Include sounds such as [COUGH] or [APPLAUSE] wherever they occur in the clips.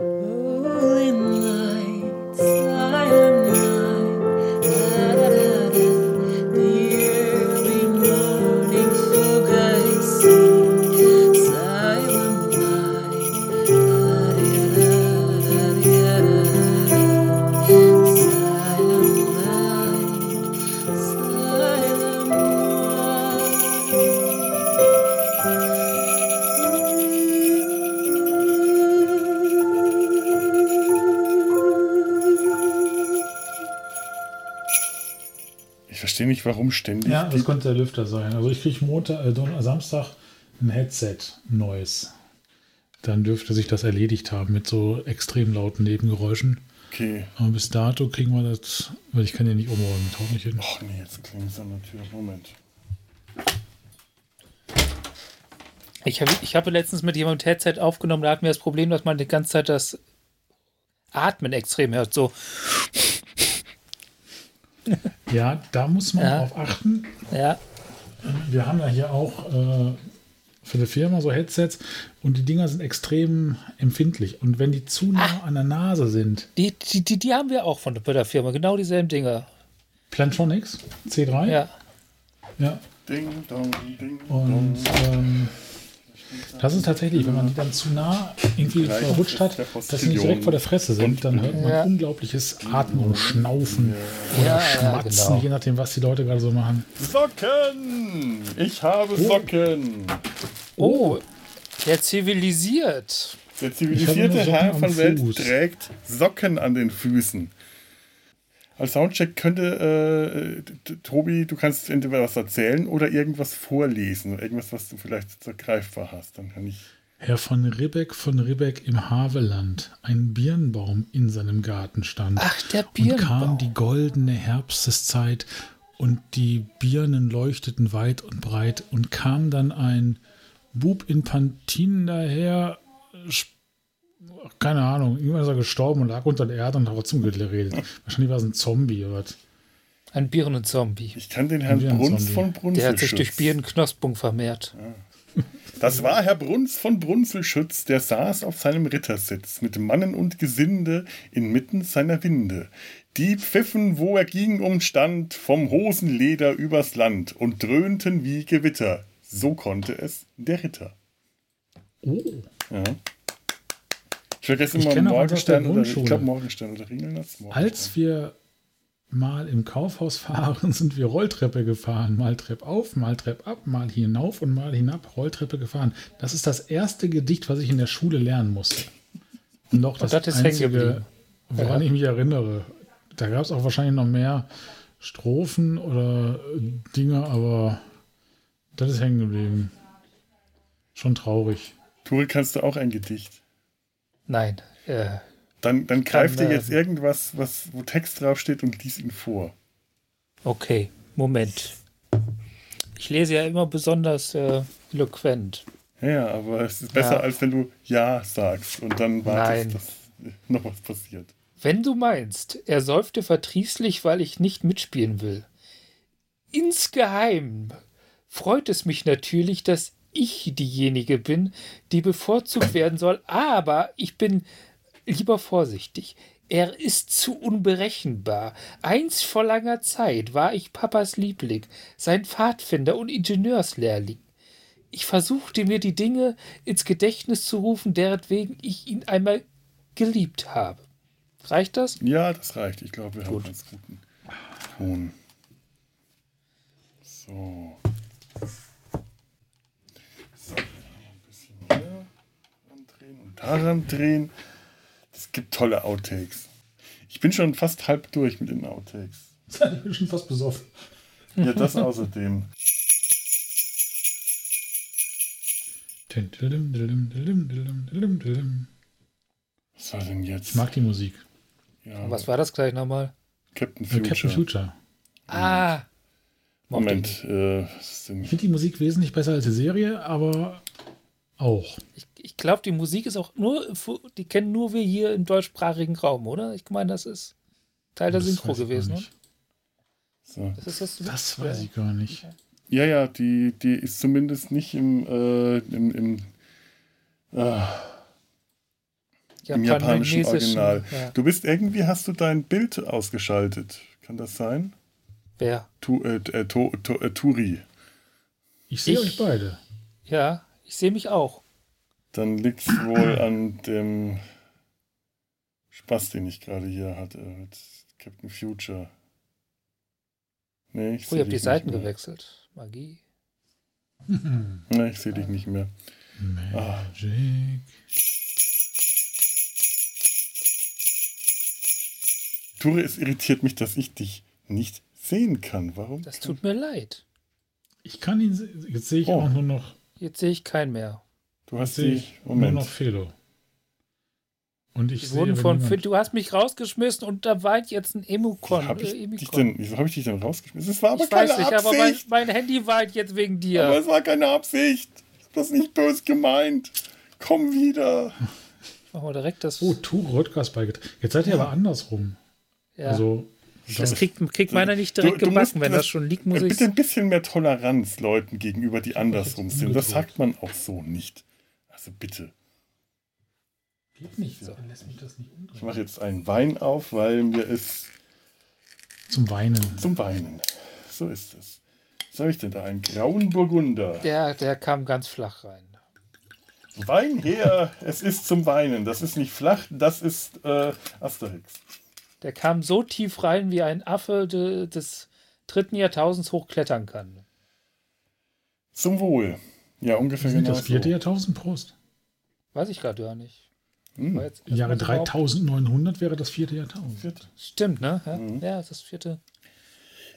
Mm. Ständig. Ja, das könnte der Lüfter sein. Also ich kriege Montag, äh, Don- Samstag ein Headset, neues. Dann dürfte sich das erledigt haben mit so extrem lauten Nebengeräuschen. okay. Aber bis dato kriegen wir das, weil ich kann ja nicht umräumen, taucht nicht hin. Ach nee, jetzt klingt es an der Tür. Moment. Ich habe ich habe letztens mit jemandem ein Headset aufgenommen, da hatten wir das Problem, dass man die ganze Zeit das Atmen extrem hört. So, [LAUGHS] Ja, da muss man Ja. drauf achten. ja, Wir haben ja hier auch äh, für die Firma so Headsets und die Dinger sind extrem empfindlich. Und wenn die zu nah an der Nase sind, die, die, die, die haben wir auch von bei der Firma, genau dieselben Dinger. Plantronics C3, Ja, ja. Ding, dong, ding, Und dong. ähm, das ist tatsächlich, wenn man die dann zu nah irgendwie Gleich verrutscht hat, dass sie nicht direkt vor der Fresse sind, dann hört man Ja. unglaubliches Atmen und Schnaufen oder Ja, ja, Schmatzen, genau. je nachdem, was die Leute gerade so machen. Socken! Ich habe Socken! Oh, der zivilisiert. Der zivilisierte Herr von Welt trägt Socken an den Füßen. Als Soundcheck könnte äh, Tobi, du kannst entweder was erzählen oder irgendwas vorlesen. Irgendwas, was du vielleicht so greifbar hast. Dann kann ich. Herr von Ribbeck von Ribbeck im Haveland, ein Birnbaum in seinem Garten stand. Ach, der Und kam Birnbaum. die goldene Herbsteszeit und die Birnen leuchteten weit und breit und kam dann ein Bub in Pantinen daher, sp- keine Ahnung, irgendwann ist er gestorben und lag unter der Erde und hat trotzdem geredet. Wahrscheinlich war es ein Zombie oder was. Ein Birnenzombie. Ich kann den Herrn Bruns Zombie. von Brunzelschütz. Der hat sich durch Birnenknospung vermehrt. Das war Herr Bruns von Brunzelschütz, der saß auf seinem Rittersitz mit Mannen und Gesinde inmitten seiner Winde. Die pfiffen, wo er ging und stand, vom Hosenleder übers Land und dröhnten wie Gewitter. So konnte es der Ritter. Oh, Ja. Ich vergesse Ich immer kenne auch das aus der Morgenstern oder ich glaube Morgenstern oder Ringelnatz. als wir mal im Kaufhaus fahren, [LAUGHS] sind wir Rolltreppe gefahren. Mal Trepp auf, mal Trepp ab, mal hinauf und mal hinab, Rolltreppe gefahren. Das ist das erste Gedicht, was ich in der Schule lernen musste. Und auch das, das ist hängen einzige, geblieben. woran ich mich erinnere. Da gab es auch wahrscheinlich noch mehr Strophen oder Dinge, aber das ist hängen geblieben. Schon traurig. Turi, kannst du auch ein Gedicht? Nein, äh, Dann, dann greif kann, dir jetzt ähm, irgendwas, was, wo Text draufsteht und lies ihn vor. okay, Moment. Ich lese ja immer besonders äh, eloquent. Ja, aber es ist besser, Ja. als wenn du Ja sagst und dann wartest, Nein. dass noch was passiert. Wenn du meinst, er säufte verdrießlich, weil ich nicht mitspielen will. Insgeheim freut es mich natürlich, dass ich diejenige bin, die bevorzugt werden soll, aber ich bin lieber vorsichtig. Er ist zu unberechenbar. Einst vor langer Zeit war ich Papas Liebling, sein Pfadfinder und Ingenieurslehrling. Ich versuchte mir die Dinge ins Gedächtnis zu rufen, deretwegen ich ihn einmal geliebt habe. Reicht das? Ja, das reicht. Ich glaube, wir haben Gut. ganz guten Ton. So, ein bisschen hier andrehen und daran drehen. Es gibt tolle Outtakes. Ich bin schon fast halb durch mit den Outtakes. Ich bin schon fast besoffen. Ja, das außerdem. Ich Was war denn jetzt? mag die Musik. ja, Was war das gleich nochmal? Captain Äh, Future. Captain Future. Ah! Moment, ich äh? Ich finde die Musik wesentlich besser als die Serie, aber auch. Ich, ich glaube, die Musik ist auch nur, die kennen nur wir hier im deutschsprachigen Raum, oder? Ich meine, das ist Teil der Das Synchro gewesen, ne? So. Das ist das, Das weiß ich gar nicht. Ja, ja, die, die ist zumindest nicht im, äh, im, im äh, Ja, Im japanischen Original. ja. Du bist irgendwie, hast du dein Bild ausgeschaltet. Kann das sein? Wer? Tu, äh, äh, to, to, äh, Turi. Ich sehe Ich- euch beide. Ja, ich sehe mich auch. Dann liegt es wohl an dem Spaß, den ich gerade hier hatte mit Captain Future. Nee, ich Oh, ihr habt die Seiten mehr. gewechselt. Magie. [LAUGHS] Nee, ich sehe dich nicht mehr. Magic. Ture, es irritiert mich, dass ich dich nicht sehen kann. Warum? Das tut mir leid. Ich kann ihn, se- jetzt sehe ich Oh. auch nur noch, Jetzt sehe ich keinen mehr. Du hast ich nur noch Felo. Und ich sehe, von Fit, du hast mich rausgeschmissen und da weint jetzt ein Emukon. Wie habe ich, äh, dich denn, wieso hab ich dich denn rausgeschmissen? Es war aber Ich keine weiß nicht, aber mein, Absicht. mein Handy weint jetzt wegen aber dir. es war keine Absicht. Ich hab das nicht böse gemeint. Komm wieder. Machen wir direkt das. Oh, Tu Röttgers beigetragen. Jetzt seid ihr aber andersrum. ja. Also, das kriegt, kriegt meiner nicht direkt Du- du musst gebacken. Wenn das schon liegt, muss äh, ich Bitte ein bisschen mehr Toleranz Leuten gegenüber, die andersrum sind. Das sagt man auch so nicht. Also bitte. geht nicht. So. Lässt mich das nicht Ich umdrehen. mache jetzt einen Wein auf, weil mir ist Zum Weinen. zum Weinen. So ist es. Was habe ich denn da? Einen grauen Burgunder. Der, der kam ganz flach rein. Wein her, es ist zum Weinen. Das ist nicht flach, das ist äh, Asterix. Der kam so tief rein, wie ein Affe de, des dritten Jahrtausends hochklettern kann. Zum Wohl. Ja, ungefähr genau das vierte so. Jahrtausend Prost? Weiß ich gerade gar nicht. Hm. Im Jahre erstmal überhaupt- 3900 wäre das vierte Jahrtausend. Vierte. Stimmt, ne? Ja, Mhm. ja das vierte.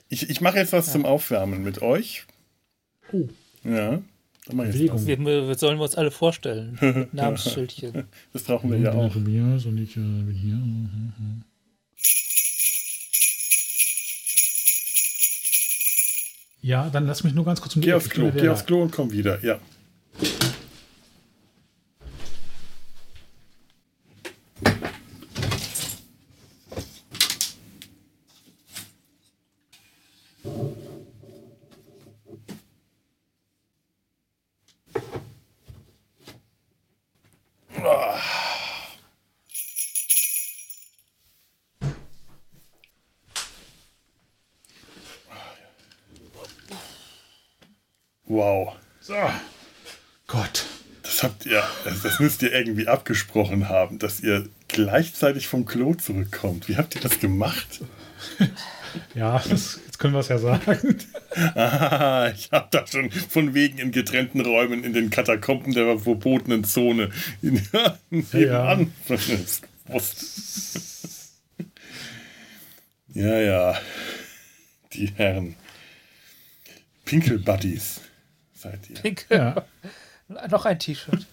Ich, ich mache jetzt was zum Aufwärmen mit euch. Oh, Ja, dann mach ich jetzt Bewegung. was. Wir, wir sollen wir uns alle vorstellen. Mit [LAUGHS] Namensschildchen. Das brauchen wir ja auch. Tobias und ich äh, bin hier. Ja, dann lass mich nur ganz kurz um die Geh aufs Klo, geh aufs. Klo und komm wieder. Ja. Wow. So. Gott. Das habt ihr, das, das müsst ihr irgendwie abgesprochen haben, dass ihr gleichzeitig vom Klo zurückkommt. Wie habt ihr das gemacht? [LAUGHS] Ja, das, jetzt können wir es ja sagen. [LAUGHS] Ah, ich habe da schon von wegen in getrennten Räumen in den Katakomben der verbotenen Zone in, [LAUGHS] nebenan. Gewusst. ja, ja. Die Herren. Pinkel Buddies seid ihr. Pink. Ja. [LAUGHS] Noch ein T-Shirt.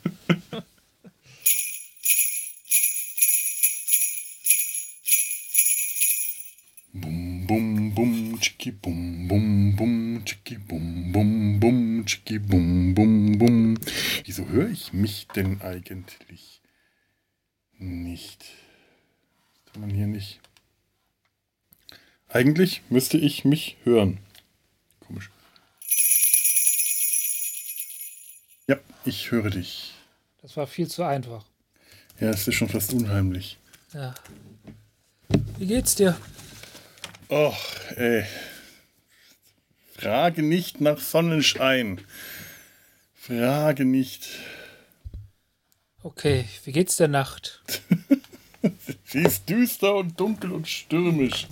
Bum, bum, bum, tschicki, bum, bum, bum, tschicki, bum, bum, bum, tschicki, bum, bum, bum. Wieso höre ich mich denn eigentlich nicht? Kann man hier nicht. Eigentlich müsste ich mich hören. Ja, ich höre dich. Das war viel zu einfach. Ja, es ist schon fast unheimlich. Ja. Wie geht's dir? Och, ey. Frage nicht nach Sonnenschein. Frage nicht. Okay, wie geht's der Nacht? [LAUGHS] Sie ist düster und dunkel und stürmisch.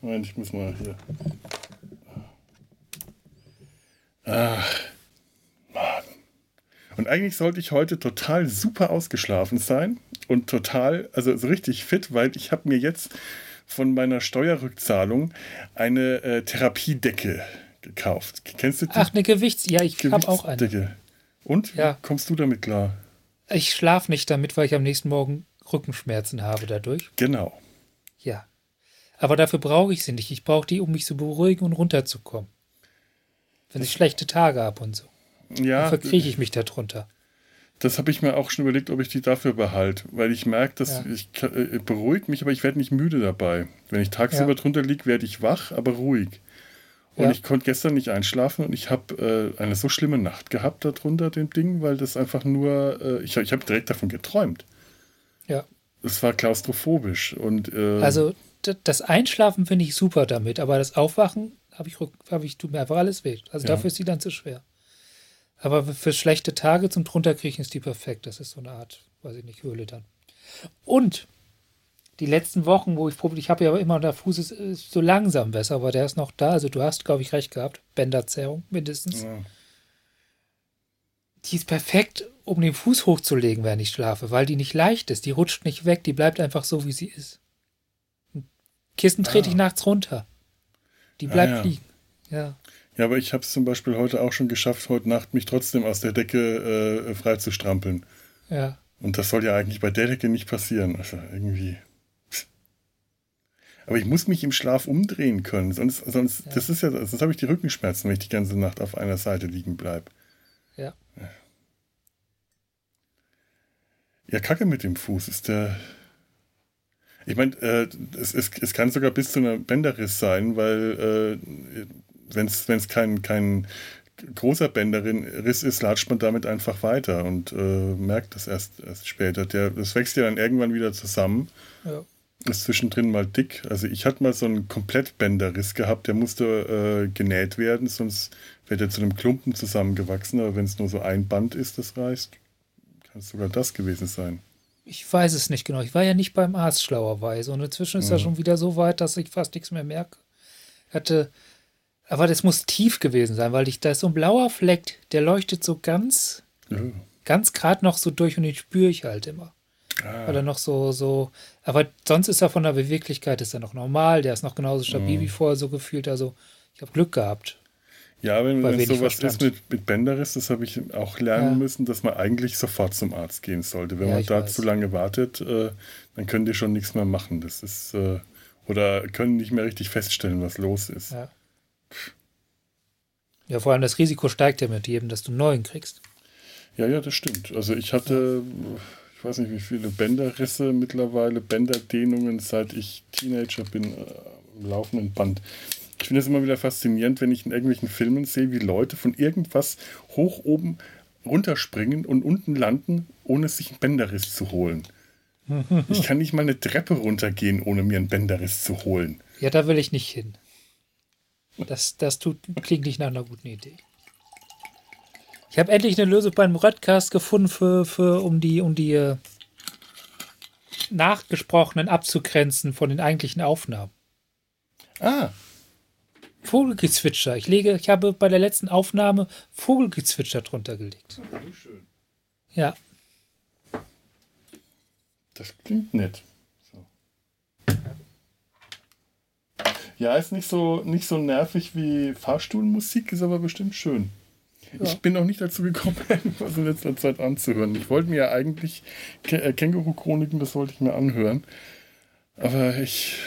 Moment, ich muss mal hier. Ach. Und eigentlich sollte ich heute total super ausgeschlafen sein und total, also so richtig fit, weil ich habe mir jetzt von meiner Steuerrückzahlung eine äh, Therapiedecke gekauft. Kennst du die? Ach, eine Gewichts... Ja, ich habe auch eine. Und wie Ja. kommst du damit klar? Ich schlafe nicht damit, weil ich am nächsten Morgen Rückenschmerzen habe dadurch. Genau. Ja. Aber dafür brauche ich sie nicht. Ich brauche die, um mich zu beruhigen und runterzukommen. Wenn ich schlechte Tage habe und so. Ja, Verkrieche ich mich darunter. Das habe ich mir auch schon überlegt, ob ich die dafür behalte, weil ich merke, dass Ja. ich äh, beruhigt mich, aber ich werde nicht müde dabei. Wenn ich tagsüber Ja. drunter liege, werde ich wach, aber ruhig. Und Ja. ich konnte gestern nicht einschlafen und ich habe äh, eine so schlimme Nacht gehabt darunter, dem Ding, weil das einfach nur, äh, ich, ich habe direkt davon geträumt. Ja. es war klaustrophobisch. Und, äh, Also das Einschlafen finde ich super damit, aber das Aufwachen habe ich, hab ich tut mir einfach alles weh. Also dafür ist die dann zu schwer. Aber für schlechte Tage zum drunterkriechen ist die perfekt. Das ist so eine Art, weiß ich nicht, Höhle dann. Und die letzten Wochen, wo ich probiert, ich habe ja immer, der Fuß ist, ist so langsam besser, aber der ist noch da. Also du hast, glaube ich, recht gehabt. Bänderzerrung mindestens. ja. Die ist perfekt, um den Fuß hochzulegen, während ich schlafe, weil die nicht leicht ist. Die rutscht nicht weg, die bleibt einfach so, wie sie ist. Ein Kissen trete Ah. ich nachts runter. Die bleibt ja. liegen. Ja. Ja, aber ich habe es zum Beispiel heute auch schon geschafft, heute Nacht mich trotzdem aus der Decke äh, frei zu strampeln. Ja. Und das soll ja eigentlich bei der Decke nicht passieren. Also irgendwie. Aber ich muss mich im Schlaf umdrehen können. Sonst, sonst Ja. das ist ja, sonst habe ich die Rückenschmerzen, wenn ich die ganze Nacht auf einer Seite liegen bleibe. Ja. Ja, Kacke mit dem Fuß ist der. Ich meine, äh, es, es, es kann sogar bis zu einer Bänderriss sein, weil äh, wenn es kein, kein großer Bänderriss ist, latscht man damit einfach weiter und äh, merkt das erst, erst später. Der, das wächst ja dann irgendwann wieder zusammen. ja. Ist zwischendrin mal dick. Also ich hatte mal so einen Komplettbänderriss gehabt, der musste äh, genäht werden, sonst wäre der zu einem Klumpen zusammengewachsen. Aber wenn es nur so ein Band ist, das reißt, kann es sogar das gewesen sein. Ich weiß es nicht genau. Ich war ja nicht beim Arzt schlauerweise. Und inzwischen ist er Mhm. schon wieder so weit, dass ich fast nichts mehr merke. Hatte. Aber das muss tief gewesen sein, weil ich, da ist so ein blauer Fleck, der leuchtet so ganz, Ja. ganz gerade noch so durch und den spüre ich halt immer. Ah, Weil er noch so, so, aber sonst ist er von der Beweglichkeit ist er noch normal, der ist noch genauso stabil Mhm. wie vorher so gefühlt. Also ich habe Glück gehabt. Ja, wenn, wenn sowas Verstand. ist mit, mit Bänderriss, das habe ich auch lernen Ja. müssen, dass man eigentlich sofort zum Arzt gehen sollte. Wenn Ja, man da weiß. zu lange wartet, äh, dann können die schon nichts mehr machen. Das ist, äh, oder können nicht mehr richtig feststellen, was los ist. Ja. Ja, vor allem das Risiko steigt ja mit jedem, dass du einen neuen kriegst. Ja, ja, das stimmt. Also ich hatte, ich weiß nicht wie viele Bänderrisse mittlerweile, Bänderdehnungen, seit ich Teenager bin, äh, im laufenden Band. Ich finde es immer wieder faszinierend, wenn ich in irgendwelchen Filmen sehe, wie Leute von irgendwas hoch oben runterspringen und unten landen, ohne sich einen Bänderriss zu holen. [LAUGHS] Ich kann nicht mal eine Treppe runtergehen, ohne mir einen Bänderriss zu holen. Ja, da will ich nicht hin. Das, das tut, klingt nicht nach einer guten Idee. Ich habe endlich eine Lösung beim Redcast gefunden, für, für, um die, um die äh, nachgesprochenen abzugrenzen von den eigentlichen Aufnahmen. Ah, Vogelgezwitscher. Ich lege, ich habe bei der letzten Aufnahme Vogelgezwitscher drunter gelegt. Ja, Das klingt nett. So. Ja, ist nicht so, nicht so nervig wie Fahrstuhlmusik, ist aber bestimmt schön. Ich bin noch nicht dazu gekommen, [LAUGHS] was in letzter Zeit anzuhören. Ich wollte mir ja eigentlich Kä äh, Känguru-Chroniken, das wollte ich mir anhören. Aber ich,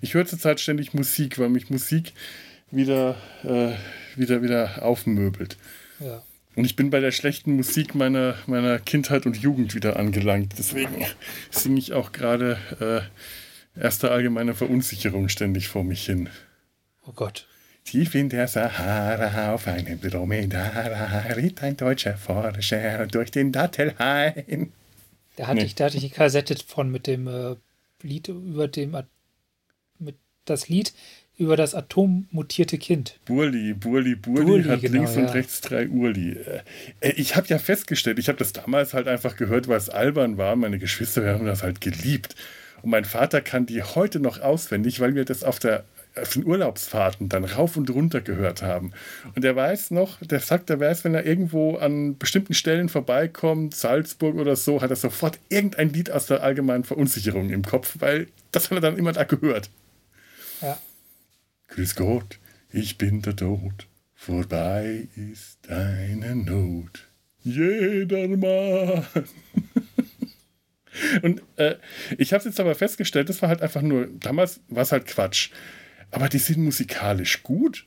ich höre zurzeit ständig Musik, weil mich Musik wieder, äh, wieder, wieder aufmöbelt. ja. Und ich bin bei der schlechten Musik meiner, meiner Kindheit und Jugend wieder angelangt. Deswegen singe ich auch gerade äh, erste allgemeine Verunsicherung ständig vor mich hin. Oh Gott. Tief in der Sahara auf einem Dromedar ritt ein deutscher Forscher durch den Dattelhain. Da hatte, Nee. ich, da hatte ich die Kassette von mit dem äh, Lied über dem At- mit das Lied über das atommutierte Kind. Burli, Burli, Burli, Burli, hat genau, links und ja. rechts drei Urli. Äh, ich habe ja festgestellt, ich habe das damals halt einfach gehört, weil es albern war. Meine Geschwister haben das halt geliebt. Und mein Vater kann die heute noch auswendig, weil wir das auf, der, auf den Urlaubsfahrten dann rauf und runter gehört haben. Und er weiß noch, der sagt, er weiß, wenn er irgendwo an bestimmten Stellen vorbeikommt, Salzburg oder so, hat er sofort irgendein Lied aus der allgemeinen Verunsicherung im Kopf, weil das hat er dann immer da gehört. Ja. Grüß Gott, ich bin der Tod, vorbei ist deine Not. Jedermann. [LAUGHS] Und äh, ich habe es jetzt aber festgestellt, das war halt einfach nur, damals war es halt Quatsch. Aber die sind musikalisch gut.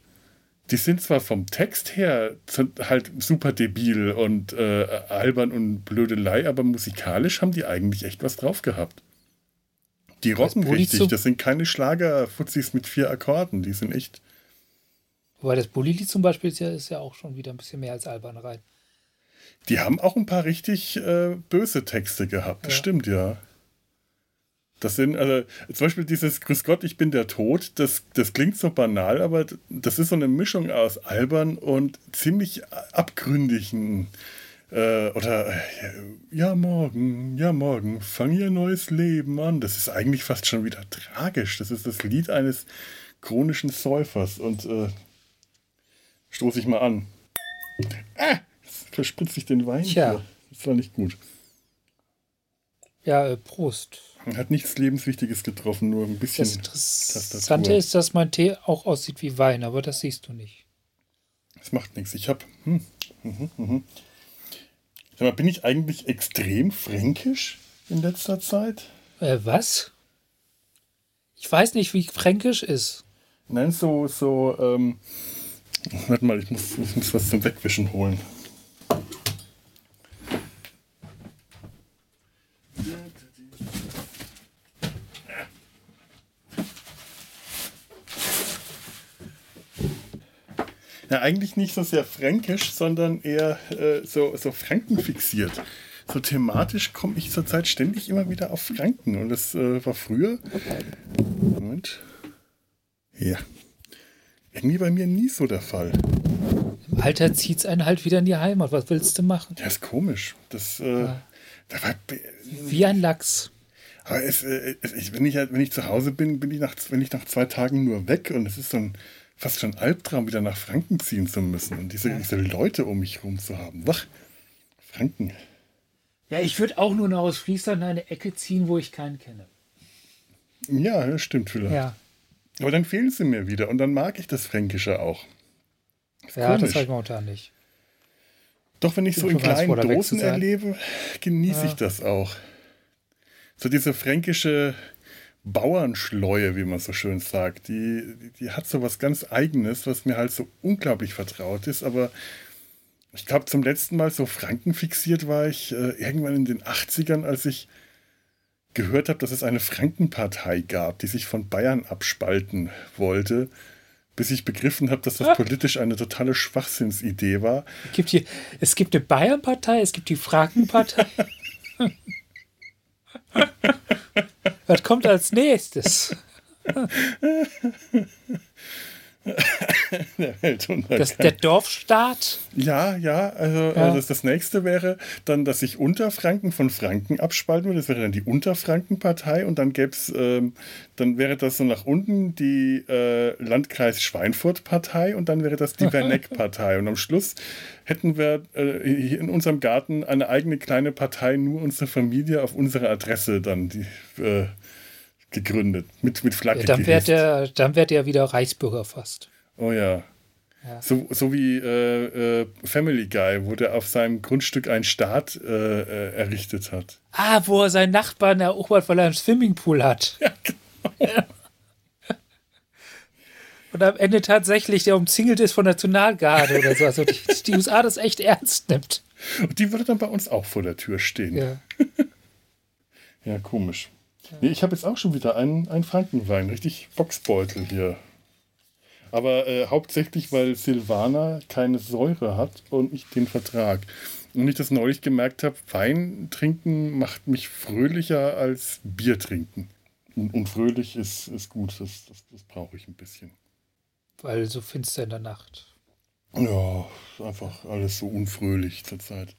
Die sind zwar vom Text her halt super debil und äh, albern und blödelei, aber musikalisch haben die eigentlich echt was drauf gehabt. Die rocken Bulli richtig. Das sind keine Schlagerfuzis mit vier Akkorden. Die sind echt. Wobei das Bulli-Lied zum Beispiel ist ja, ist ja auch schon wieder ein bisschen mehr als albern rein. Die haben auch ein paar richtig äh, böse Texte gehabt. Das Ja. stimmt, ja. Das sind, also zum Beispiel dieses Grüß Gott, ich bin der Tod, das, das klingt so banal, aber das ist so eine Mischung aus albern und ziemlich abgründigen. Äh, oder äh, ja, morgen, ja, morgen, fang ihr neues Leben an. Das ist eigentlich fast schon wieder tragisch. Das ist das Lied eines chronischen Säufers. Und äh, stoße ich mal an. Ah, jetzt verspritze ich den Wein. Tja. Hier. Das war nicht gut. Ja, äh, Prost. Hat nichts Lebenswichtiges getroffen, nur ein bisschen. Das Interessante Tastatur. ist, dass mein Tee auch aussieht wie Wein, aber das siehst du nicht. Das macht nichts. Ich hab. Hm, mhm, mhm. Sag mal, bin ich eigentlich extrem fränkisch in letzter Zeit? Äh, was? Ich weiß nicht, wie fränkisch ist. Nein, so, so, ähm. Warte mal, ich muss, ich muss was zum Wegwischen holen. Ja, eigentlich nicht so sehr fränkisch, sondern eher äh, so, so frankenfixiert. So thematisch komme ich zurzeit ständig immer wieder auf Franken. Und das äh, war früher. Moment. Ja. Irgendwie bei mir nie so der Fall. Im Alter zieht's einen halt wieder in die Heimat. Was willst du machen? Das ist komisch. Das, äh, da war, Wie ein Lachs. aber es, äh, es, ich, wenn, ich, halt- wenn ich zu Hause bin, bin ich nach, wenn ich nach zwei Tagen nur weg und es ist so ein fast schon Albtraum, wieder nach Franken ziehen zu müssen und diese, diese Leute um mich herum zu haben. Wach, Franken. Ja, ich würde auch nur noch aus Friesland in eine Ecke ziehen, wo ich keinen kenne. Ja, das stimmt vielleicht. Ja, Aber dann fehlen sie mir wieder und dann mag ich das Fränkische auch. ja das komisch. sage ich momentan nicht. Doch wenn ich so Du in kleinen Dosen erlebe, genieße Ja. ich das auch. So diese fränkische Bauernschleue, wie man so schön sagt, die, die, die hat so was ganz Eigenes, was mir halt so unglaublich vertraut ist. Aber ich glaube, zum letzten Mal so Franken fixiert war ich äh, irgendwann in den 80ern, als ich gehört habe, dass es eine Frankenpartei gab, die sich von Bayern abspalten wollte, bis ich begriffen habe, dass das politisch eine totale Schwachsinnsidee war. Es gibt, hier, es gibt eine Bayernpartei, es gibt die Frankenpartei. [LAUGHS] [LAUGHS] Was kommt als nächstes? [LAUGHS] [LAUGHS] [LAUGHS] Der Weltuntergang. Das, der Dorfstaat? Ja, ja, also Ja. äh, Das, das nächste wäre dann, dass sich Unterfranken von Franken abspalten würde. Das wäre dann die Unterfrankenpartei und dann gäbe es, ähm, dann wäre das so nach unten die äh, Landkreis Schweinfurt-Partei und dann wäre das die [LAUGHS] Werneck-Partei. Und am Schluss hätten wir äh, hier in unserem Garten eine eigene kleine Partei, nur unsere Familie auf unsere Adresse dann die, äh, gegründet. Mit, mit Flagge. Ja, dann wäre gehisst. der, dann wieder Reichsbürger fast. Oh ja. Ja. So, so wie äh, äh, Family Guy, wo der auf seinem Grundstück einen Staat äh, äh, errichtet hat. Ah, wo er seinen Nachbarn erobert, weil er einen Swimmingpool hat. [LAUGHS] Ja, genau. Und am Ende tatsächlich der umzingelt ist von der Nationalgarde oder so. Also die, die USA das echt ernst nimmt. Und die würde dann bei uns auch vor der Tür stehen. Ja, [LAUGHS] Ja. komisch. Nee, ich habe jetzt auch schon wieder einen, einen Frankenwein, richtig Boxbeutel hier. Aber äh, hauptsächlich, weil Silvaner keine Säure hat und ich den Vertrag. Und ich das neulich gemerkt habe, Wein trinken macht mich fröhlicher als Bier trinken. Und, und fröhlich ist, ist gut, das, das, das brauche ich ein bisschen. Weil so finster in der Nacht. Ja, einfach alles so unfröhlich zurzeit.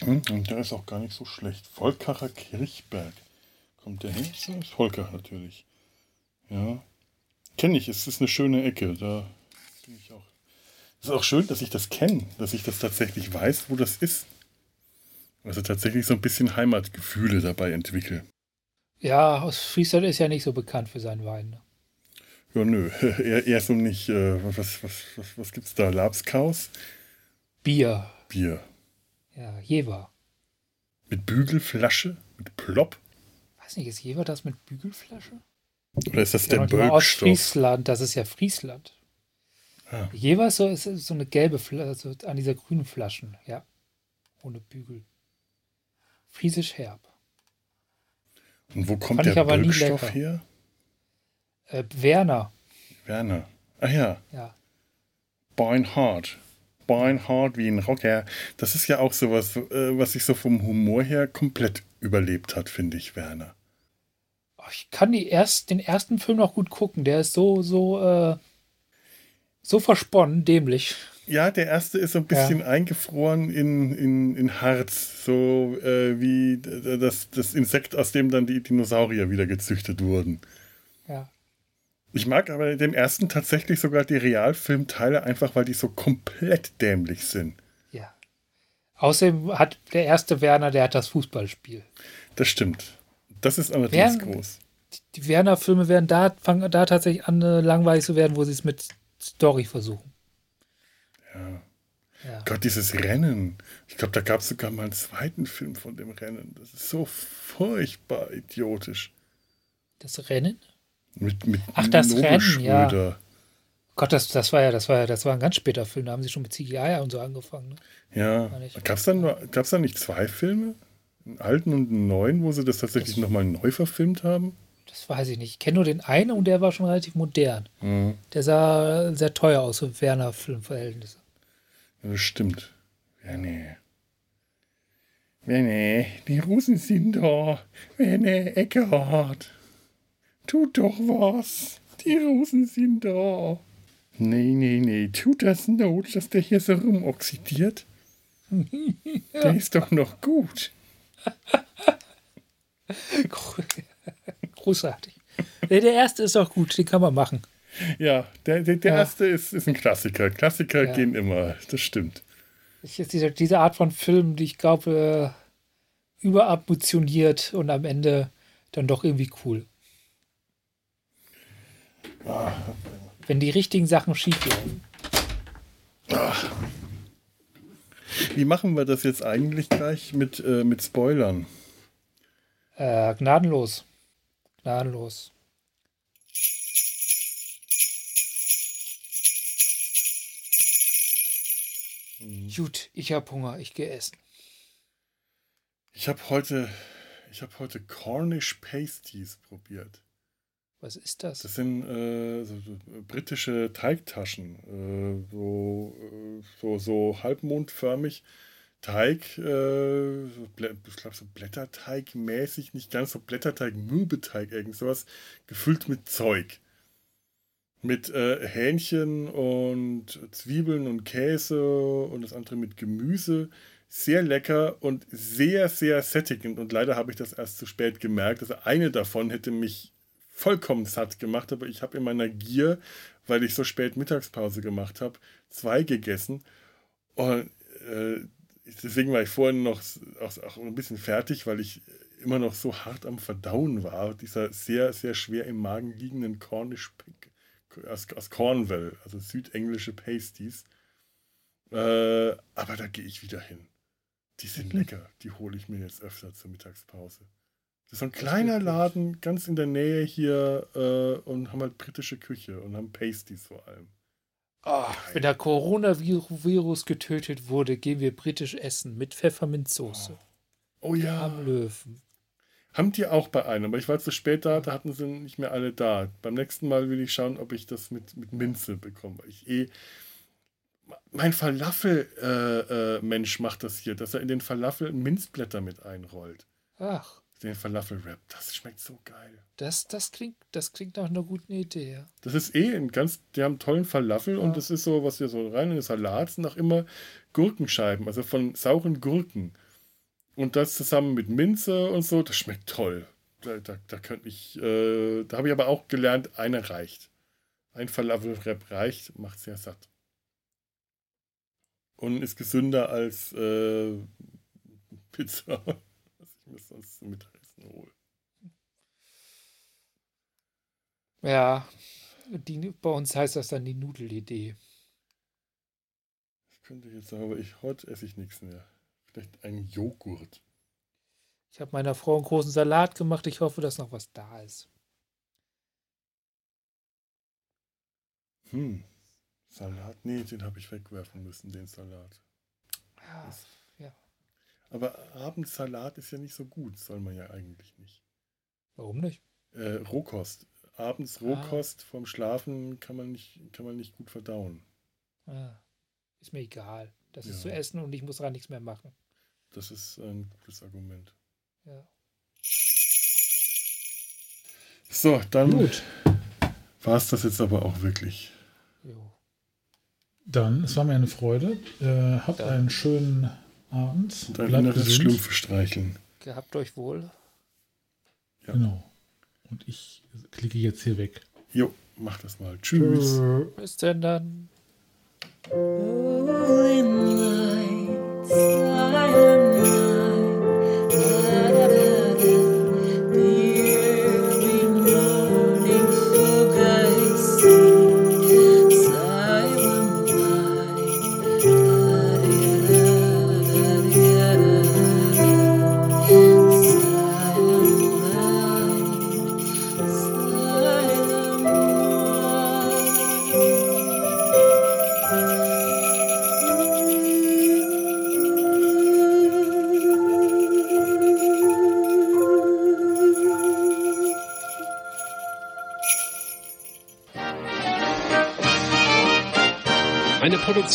Hm, Und der ist auch gar nicht so schlecht. Volkacher Kirchberg. Kommt der hin? Das ist Volker natürlich. Ja. Kenne ich, es ist eine schöne Ecke. Da bin ich auch. Es ist auch schön, dass ich das kenne, dass ich das tatsächlich weiß, wo das ist. Also tatsächlich so ein bisschen Heimatgefühle dabei entwickle. Ja, aus Friesland ist ja nicht so bekannt für seinen Wein. ne? Ja, nö, eher, eher so nicht. Äh, was, was, was, was gibt's da? Labskaus? Bier. Bier. Ja, Jever. Mit Bügelflasche? Mit Plop? Weiß nicht, ist Jever das mit Bügelflasche? Oder ist das Ja, der nur aus? Friesland, das ist ja Friesland. Ah. Jever ist so, ist so eine gelbe Flasche, so an dieser grünen Flaschen, ja. Ohne Bügel. Friesisch herb. Und wo kommt Fand der lecker. her? Äh, Werner, Werner. Ach ja, ja. Beinhard. beinhart wie ein Rocker. Das ist ja auch sowas, äh, was sich so vom Humor her komplett überlebt hat, finde ich, Werner. Ich kann die erst, den ersten Film noch gut gucken. Der ist so, so, äh, so versponnen, dämlich. Ja, der erste ist so ein bisschen eingefroren in, in, in Harz, so äh, wie das, das Insekt, aus dem dann die Dinosaurier wieder gezüchtet wurden. Ja. Ich mag aber den ersten tatsächlich sogar die Realfilmteile, einfach weil die so komplett dämlich sind. Ja. Außerdem hat der erste Werner, der hat das Fußballspiel. Das stimmt. Das ist allerdings Wer- groß. Die Werner-Filme werden da, fangen da tatsächlich an, äh, langweilig zu werden, wo sie es mit Story versuchen. Ja. Ja. Gott, dieses Rennen. Ich glaube, da gab es sogar mal einen zweiten Film von dem Rennen. Das ist so furchtbar idiotisch. Das Rennen? Mit, mit Ach, das Rennen, ja. Schröder. Gott, das, das war ja, das war ja, das war ein ganz später Film. Da haben sie schon mit CGI und so angefangen. Ne? Ja. Gab es gab's da nicht zwei Filme? Einen alten und einen neuen, wo sie das tatsächlich nochmal neu verfilmt haben? Das weiß ich nicht. Ich kenne nur den einen und der war schon relativ modern. Mhm. Der sah sehr teuer aus für Werner-Filmverhältnisse. Ja, das stimmt. Werner. Werner, die Russen sind da. Werner Eckhardt. Tut doch was. Die Russen sind da. Nee, nee, nee. Tut das Not, dass der hier so rumoxidiert? [LAUGHS] Der ist doch noch gut. [LAUGHS] Großartig. Der erste ist auch gut, den kann man machen. Ja, der, der, der Ja. erste ist, ist ein Klassiker. Klassiker Ja. gehen immer. Das stimmt. Ist diese, diese Art von Film, die ich glaube, äh, überambitioniert und am Ende dann doch irgendwie cool. Wenn die richtigen Sachen schieflaufen. Wie machen wir das jetzt eigentlich gleich mit, äh, mit Spoilern? Äh, gnadenlos. Gnadenlos. Gut, ich hab Hunger, ich gehe essen. Ich habe heute, ich habe heute Cornish Pasties probiert. Was ist das? Das sind äh, so, so britische Teigtaschen, äh, so, äh, so, so halbmondförmig. Teig, äh, ich glaube so Blätterteig-mäßig, nicht ganz so Blätterteig, Mürbeteig, irgend sowas, gefüllt mit Zeug. Mit äh, Hähnchen und Zwiebeln und Käse und das andere mit Gemüse. Sehr lecker und sehr, sehr sättigend. Und leider habe ich das erst zu spät gemerkt. Also eine davon hätte mich vollkommen satt gemacht, aber ich habe in meiner Gier, weil ich so spät Mittagspause gemacht habe, zwei gegessen. Und äh, deswegen war ich vorhin noch auch, auch ein bisschen fertig, weil ich immer noch so hart am Verdauen war. Dieser sehr, sehr schwer im Magen liegenden Cornish aus, aus Cornwall, also südenglische Pasties. Äh, aber da gehe ich wieder hin. Die sind lecker. Die hole ich mir jetzt öfter zur Mittagspause. Das ist so ein kleiner. Laden, ganz in der Nähe hier äh, und haben halt britische Küche und haben Pasties vor allem. Ah, wenn der Coronavirus getötet wurde, gehen wir britisch essen mit Pfefferminzsoße. Oh ja. Am Löwen. Haben die auch bei einem, aber ich war zu spät da, da hatten sie nicht mehr alle da. Beim nächsten Mal will ich schauen, ob ich das mit, mit Minze bekomme. weil Ich eh. Mein Falafel-Mensch äh, äh, Mensch macht das hier, dass er in den Falafel Minzblätter mit einrollt. Ach, Den Falafel-Wrap. Das schmeckt so geil. das, das, klingt, das klingt nach einer guten Idee. Ja. Das ist eh ein ganz, die haben einen tollen Falafel und Ja. das ist so, was wir so rein in den Salat sind auch immer Gurkenscheiben, also von sauren Gurken. Und das zusammen mit Minze und so, das schmeckt toll. Da, da, da könnte ich, äh, da habe ich aber auch gelernt, eine reicht. Ein Falafel-Wrap reicht, macht sehr satt. Und ist gesünder als äh, [LAUGHS] Pizza, mir sonst zum Mittagessen hole. Ja, die, bei uns heißt das dann die Nudelidee. Das könnte ich jetzt sagen, aber ich, heute esse ich nichts mehr. Vielleicht ein Joghurt. Ich habe meiner Frau einen großen Salat gemacht. Ich hoffe, dass noch was da ist. Hm. Salat? Nee, den habe ich wegwerfen müssen, den Salat. Ja, Das-. Aber Abendsalat ist ja nicht so gut, soll man ja eigentlich nicht. Warum nicht? Äh, Rohkost. Abends Ah. Rohkost vorm Schlafen kann man nicht, kann man nicht gut verdauen. Ah. Ist mir egal. Das ist Ja. zu essen und ich muss daran nichts mehr machen. Das ist ein gutes Argument. Ja. So, dann Gut. war es das jetzt aber auch wirklich. Jo. Dann, es war mir eine Freude. Äh, habt Ja. einen schönen Abend. Und ein Bleibt inneres. Schlümpfe streicheln. Gehabt euch wohl. Ja. Genau. Und ich klicke jetzt hier weg. Jo, mach das mal. Tschüss. Bis denn dann.